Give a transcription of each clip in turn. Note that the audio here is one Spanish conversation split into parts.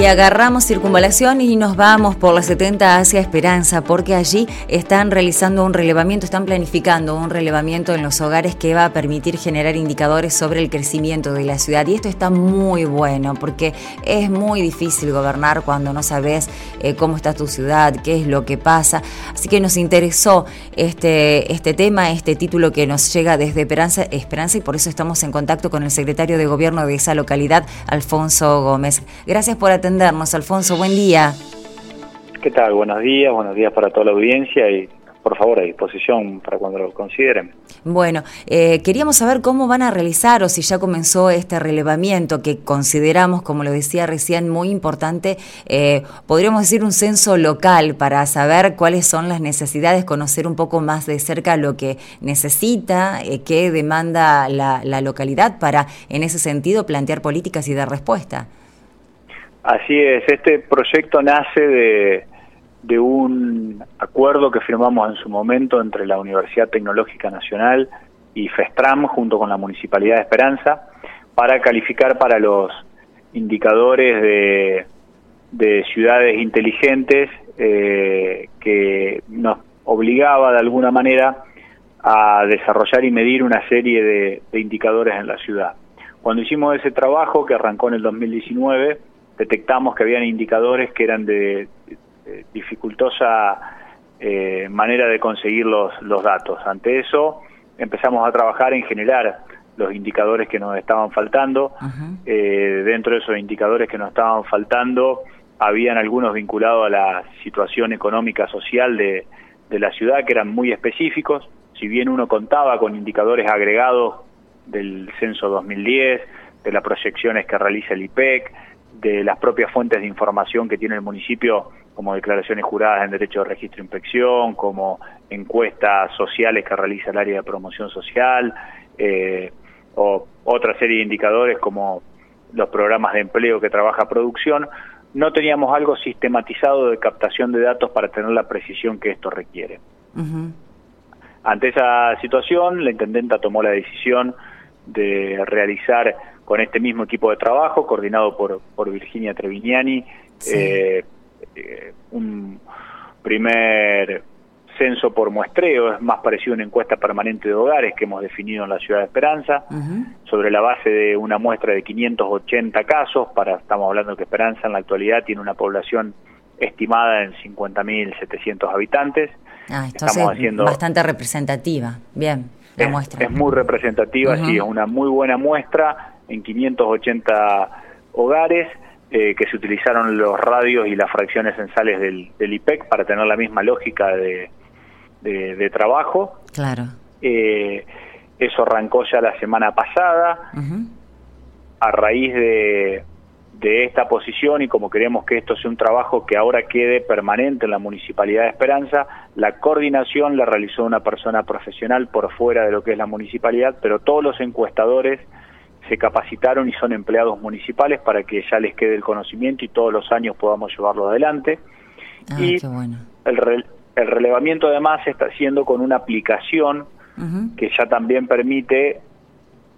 Y agarramos circunvalación y nos vamos por la 70 hacia Esperanza, porque allí están realizando un relevamiento, están planificando un relevamiento en los hogares que va a permitir generar indicadores sobre el crecimiento de la ciudad. Y esto está muy bueno, porque es muy difícil gobernar cuando no sabes eh, cómo está tu ciudad, qué es lo que pasa. Así que nos interesó este, este tema, este título que nos llega desde Esperanza, Esperanza, y por eso estamos en contacto con el secretario de Gobierno de esa localidad, Alfonso Gómez. Gracias por atendernos, Alfonso. Buen día. ¿Qué tal? Buenos días, buenos días para toda la audiencia y por favor a disposición para cuando lo consideren. Bueno, eh, queríamos saber cómo van a realizar o si ya comenzó este relevamiento que consideramos, como lo decía recién, muy importante, eh, podríamos decir un censo local para saber cuáles son las necesidades, conocer un poco más de cerca lo que necesita, eh, qué demanda la, la localidad para, en ese sentido, plantear políticas y dar respuesta. Así es, este proyecto nace de, de un acuerdo que firmamos en su momento entre la Universidad Tecnológica Nacional y FESTRAM junto con la Municipalidad de Esperanza para calificar para los indicadores de, de ciudades inteligentes eh, que nos obligaba de alguna manera a desarrollar y medir una serie de, de indicadores en la ciudad. Cuando hicimos ese trabajo, que arrancó en el 2019, detectamos que habían indicadores que eran de, dificultosa eh, manera de conseguir los, los datos. Ante eso empezamos a trabajar en generar los indicadores que nos estaban faltando. Eh, dentro de esos indicadores que nos estaban faltando, habían algunos vinculados a la situación económica social de, de la ciudad que eran muy específicos. Si bien uno contaba con indicadores agregados del censo 2010, de las proyecciones que realiza el IPEC, de las propias fuentes de información que tiene el municipio, como declaraciones juradas en derecho de registro e inspección, como encuestas sociales que realiza el área de promoción social, eh, o otra serie de indicadores como los programas de empleo que trabaja producción, no teníamos algo sistematizado de captación de datos para tener la precisión que esto requiere. Ante esa situación, la intendenta tomó la decisión de realizar con este mismo equipo de trabajo, coordinado por, por Virginia Trevignani, eh, eh, un primer censo por muestreo, es más parecido a una encuesta permanente de hogares que hemos definido en la ciudad de Esperanza, sobre la base de una muestra de 580 casos, para estamos hablando que Esperanza en la actualidad tiene una población estimada en 50.700 habitantes. Ah, estamos haciendo bastante representativa, bien, la es, muestra. Es muy representativa, sí, es una muy buena muestra en 580 hogares, eh, que se utilizaron los radios y las fracciones censales del, del IPEC para tener la misma lógica de, de, trabajo. Claro. Eh, eso arrancó ya la semana pasada. A raíz de, de esta posición y como queremos que esto sea un trabajo que ahora quede permanente en la Municipalidad de Esperanza, la coordinación la realizó una persona profesional por fuera de lo que es la municipalidad, pero todos los encuestadores se capacitaron y son empleados municipales para que ya les quede el conocimiento y todos los años podamos llevarlo adelante. Ah, y bueno. el, el relevamiento además se está haciendo con una aplicación que ya también permite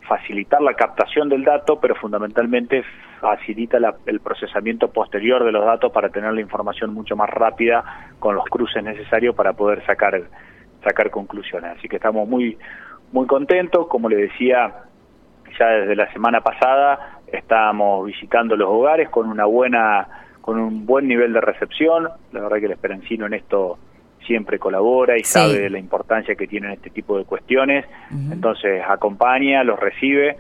facilitar la captación del dato, pero fundamentalmente facilita el procesamiento posterior de los datos para tener la información mucho más rápida con los cruces necesarios para poder sacar sacar conclusiones. Así que estamos muy muy contentos, como le decía, ya desde la semana pasada estábamos visitando los hogares con una buena con un buen nivel de recepción. La verdad que el Esperancino en esto siempre colabora y sabe la importancia que tienen este tipo de cuestiones. Entonces acompaña, los recibe.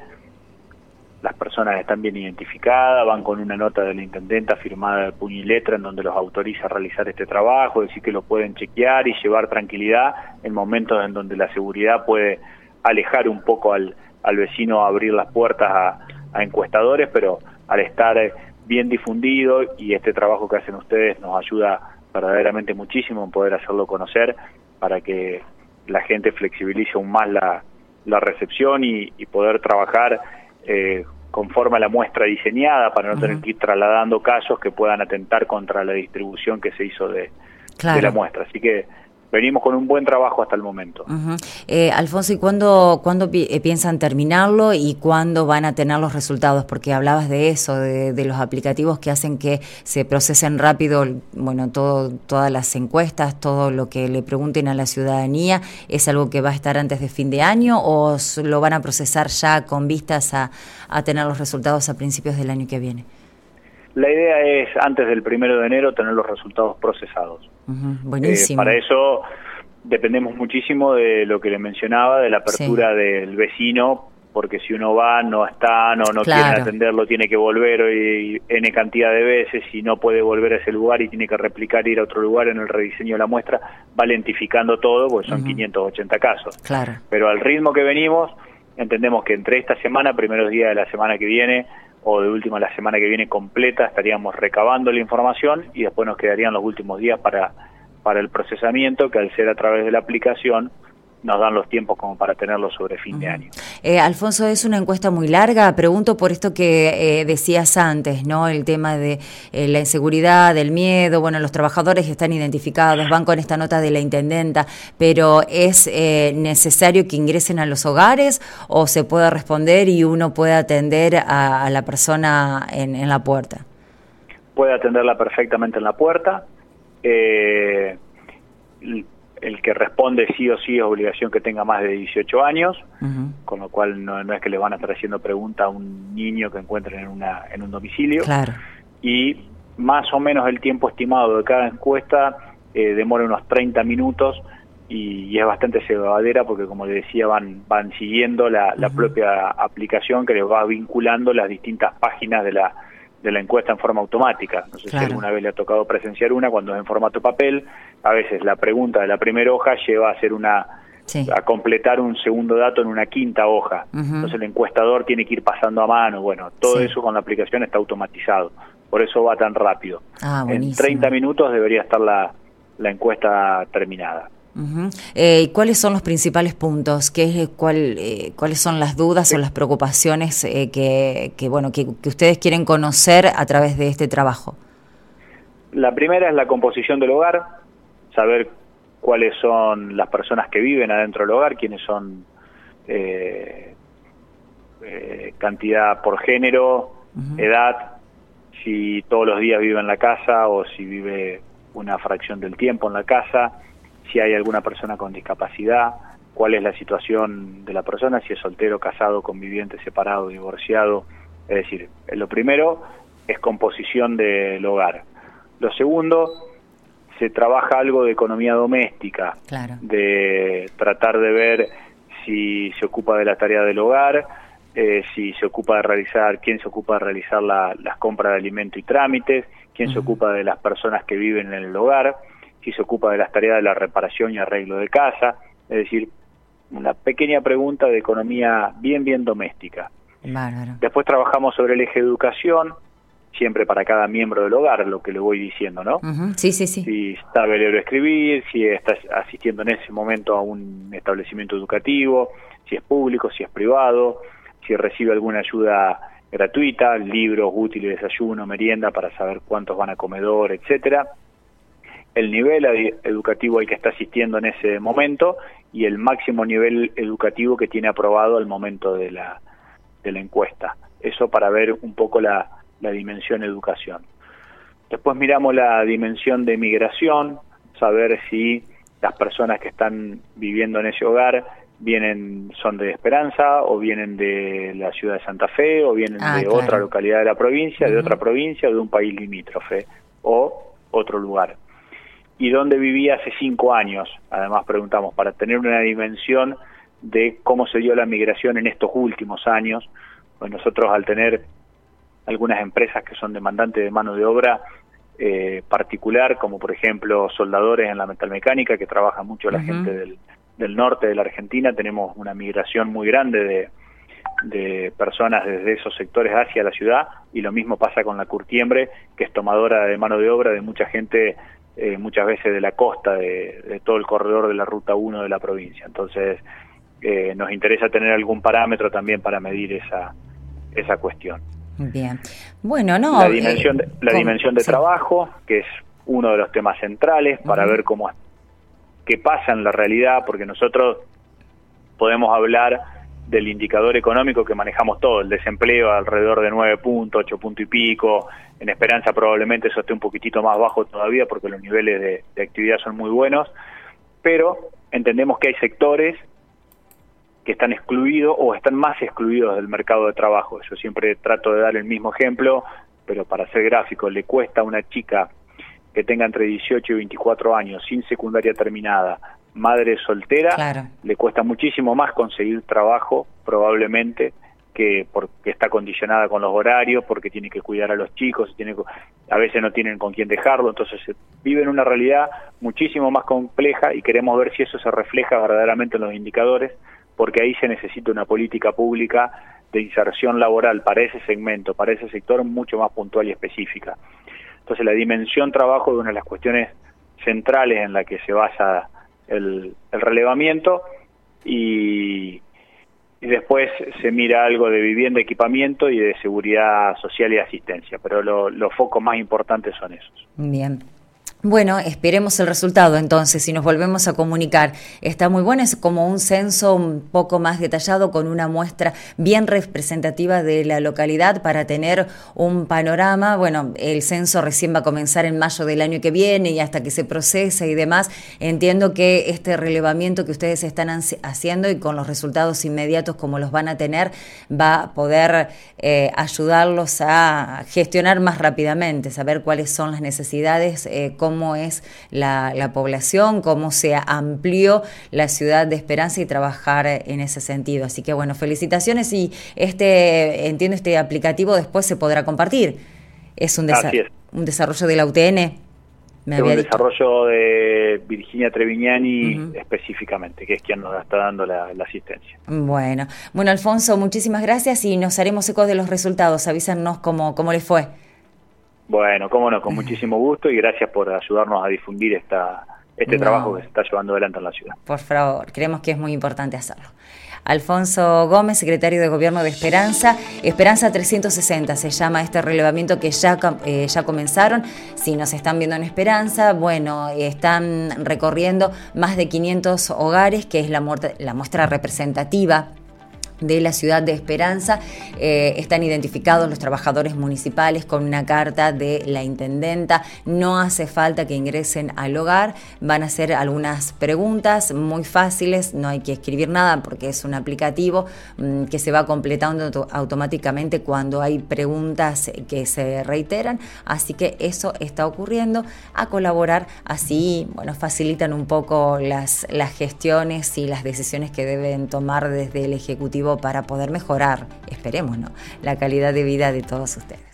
Las personas están bien identificadas, van con una nota de la intendenta firmada de puño y letra en donde los autoriza a realizar este trabajo, decir que lo pueden chequear y llevar tranquilidad en momentos en donde la seguridad puede alejar un poco al, al vecino abrir las puertas a, encuestadores, pero al estar bien difundido y este trabajo que hacen ustedes nos ayuda verdaderamente muchísimo en poder hacerlo conocer para que la gente flexibilice aún más la, la recepción y, poder trabajar eh, conforme a la muestra diseñada para no tener que ir trasladando casos que puedan atentar contra la distribución que se hizo de, de la muestra. Así que venimos con un buen trabajo hasta el momento. eh, Alfonso, ¿y cuándo, cuándo eh, piensan terminarlo y cuándo van a tener los resultados? Porque hablabas de eso, de, los aplicativos que hacen que se procesen rápido, bueno, todo, todas las encuestas, todo lo que le pregunten a la ciudadanía, ¿es algo que va a estar antes de fin de año o lo van a procesar ya con vistas a tener los resultados a principios del año que viene? La idea es antes del primero de enero tener los resultados procesados. buenísimo. Eh, para eso dependemos muchísimo de lo que le mencionaba, de la apertura del vecino, porque si uno va, no está, no, no quiere atenderlo, tiene que volver y, N cantidad de veces y no puede volver a ese lugar y tiene que replicar, ir a otro lugar en el rediseño de la muestra, va lentificando todo, porque son 580 casos. Claro. Pero al ritmo que venimos, entendemos que entre esta semana, primeros días de la semana que viene, o de última la semana que viene completa estaríamos recabando la información y después nos quedarían los últimos días para, para el procesamiento que al ser a través de la aplicación nos dan los tiempos como para tenerlo sobre fin de año. Eh, Alfonso, es una encuesta muy larga. Pregunto por esto que eh, decías antes, ¿no? El tema de eh, la inseguridad, del miedo. Bueno, los trabajadores están identificados, van con esta nota de la intendenta, pero ¿es necesario que ingresen a los hogares o se puede responder y uno puede atender a, la persona en, en, la puerta? Puede atenderla perfectamente en la puerta. El que responde sí o sí es obligación que tenga más de 18 años, con lo cual no, es que le van a estar haciendo pregunta a un niño que encuentren en, una, en un domicilio. Claro. Y más o menos el tiempo estimado de cada encuesta eh, demora unos 30 minutos y, es bastante cebadera porque, como le decía, van, van siguiendo la, la propia aplicación que les va vinculando las distintas páginas de la de la encuesta en forma automática. No sé si alguna vez le ha tocado presenciar una cuando es en formato papel. A veces la pregunta de la primera hoja lleva a hacer una a completar un segundo dato en una quinta hoja. Entonces el encuestador tiene que ir pasando a mano. Bueno, todo eso con la aplicación está automatizado. Por eso va tan rápido. Ah, en 30 minutos debería estar la, la encuesta terminada. Eh, ¿Cuáles son los principales puntos? ¿Qué, cuál, eh, ¿Cuáles son las dudas o las preocupaciones eh, que, que, bueno, que, ustedes quieren conocer a través de este trabajo? La primera es la composición del hogar, saber cuáles son las personas que viven adentro del hogar, quiénes son cantidad por género, edad, si todos los días vive en la casa o si vive una fracción del tiempo en la casa si hay alguna persona con discapacidad, cuál es la situación de la persona, si es soltero, casado, conviviente, separado, divorciado. Es decir, lo primero es composición del hogar. Lo segundo, se trabaja algo de economía doméstica, de tratar de ver si se ocupa de la tarea del hogar, eh, si se ocupa de realizar, quién se ocupa de realizar las compras de alimento y trámites, quién se ocupa de las personas que viven en el hogar si se ocupa de las tareas de la reparación y arreglo de casa, es decir, una pequeña pregunta de economía bien, bien doméstica. Después trabajamos sobre el eje educación, siempre para cada miembro del hogar, lo que le voy diciendo, ¿no? Sí, sí, sí. Si sabe leer o escribir, si está asistiendo en ese momento a un establecimiento educativo, si es público, si es privado, si recibe alguna ayuda gratuita, libros, útiles, desayuno, merienda, para saber cuántos van a comedor, etcétera el nivel educativo al que está asistiendo en ese momento y el máximo nivel educativo que tiene aprobado al momento de la, de la encuesta. Eso para ver un poco la, la dimensión educación. Después miramos la dimensión de migración, saber si las personas que están viviendo en ese hogar vienen son de Esperanza o vienen de la ciudad de Santa Fe o vienen ah, de otra localidad de la provincia, de otra provincia o de un país limítrofe o otro lugar y dónde vivía hace cinco años. Además preguntamos para tener una dimensión de cómo se dio la migración en estos últimos años. Pues nosotros al tener algunas empresas que son demandantes de mano de obra eh, particular, como por ejemplo soldadores en la metalmecánica, que trabaja mucho la gente del, del norte de la Argentina, tenemos una migración muy grande de, de personas desde esos sectores hacia la ciudad y lo mismo pasa con la curtiembre, que es tomadora de mano de obra de mucha gente eh, muchas veces de la costa, de, todo el corredor de la Ruta 1 de la provincia. Entonces, eh, nos interesa tener algún parámetro también para medir esa, esa cuestión. Bien. Bueno, no. La dimensión de, la dimensión de trabajo, que es uno de los temas centrales para ver cómo qué pasa en la realidad, porque nosotros podemos hablar del indicador económico que manejamos todo, el desempleo alrededor de 9 puntos, 8 puntos y pico, en Esperanza probablemente eso esté un poquitito más bajo todavía porque los niveles de, de actividad son muy buenos, pero entendemos que hay sectores que están excluidos o están más excluidos del mercado de trabajo. Yo siempre trato de dar el mismo ejemplo, pero para ser gráfico, le cuesta a una chica que tenga entre 18 y 24 años, sin secundaria terminada, madre soltera, le cuesta muchísimo más conseguir trabajo, probablemente, que porque está condicionada con los horarios, porque tiene que cuidar a los chicos, tiene, a veces no tienen con quién dejarlo, entonces vive en una realidad muchísimo más compleja y queremos ver si eso se refleja verdaderamente en los indicadores, porque ahí se necesita una política pública de inserción laboral para ese segmento, para ese sector mucho más puntual y específica. Entonces la dimensión trabajo es una de las cuestiones centrales en la que se basa el, relevamiento y, después se mira algo de vivienda, equipamiento y de seguridad social y asistencia, pero los focos más importantes son esos. Bien. Bueno, esperemos el resultado entonces, si nos volvemos a comunicar. Está muy bueno, es como un censo un poco más detallado con una muestra bien representativa de la localidad para tener un panorama. Bueno, el censo recién va a comenzar en mayo del año que viene y hasta que se procese y demás. Entiendo que este relevamiento que ustedes están haciendo y con los resultados inmediatos como los van a tener, va a poder eh, ayudarlos a gestionar más rápidamente, saber cuáles son las necesidades, eh, cómo es la, población, cómo se amplió la ciudad de Esperanza y trabajar en ese sentido. Así que bueno, felicitaciones y este, entiendo, este aplicativo después se podrá compartir. Es un, un desarrollo de la UTN. Me es un desarrollo de Virginia Treviñani específicamente, que es quien nos está dando la, asistencia. Bueno, bueno Alfonso, muchísimas gracias y nos haremos eco de los resultados. Avísanos cómo, cómo le fue. Bueno, cómo no, con muchísimo gusto y gracias por ayudarnos a difundir esta, este trabajo que se está llevando adelante en la ciudad. Por favor, creemos que es muy importante hacerlo. Alfonso Gómez, secretario de Gobierno de Esperanza. Esperanza 360 se llama este relevamiento que ya, eh, ya comenzaron. Si nos están viendo en Esperanza, bueno, están recorriendo más de 500 hogares, que es la, la muestra representativa de la ciudad de Esperanza. Eh, están identificados los trabajadores municipales con una carta de la intendenta. No hace falta que ingresen al hogar. Van a hacer algunas preguntas muy fáciles. No hay que escribir nada porque es un aplicativo mm, que se va completando automáticamente cuando hay preguntas que se reiteran. Así que eso está ocurriendo. A colaborar así, bueno, facilitan un poco las, las gestiones y las decisiones que deben tomar desde el Ejecutivo para poder mejorar, esperemos, ¿no? la calidad de vida de todos ustedes.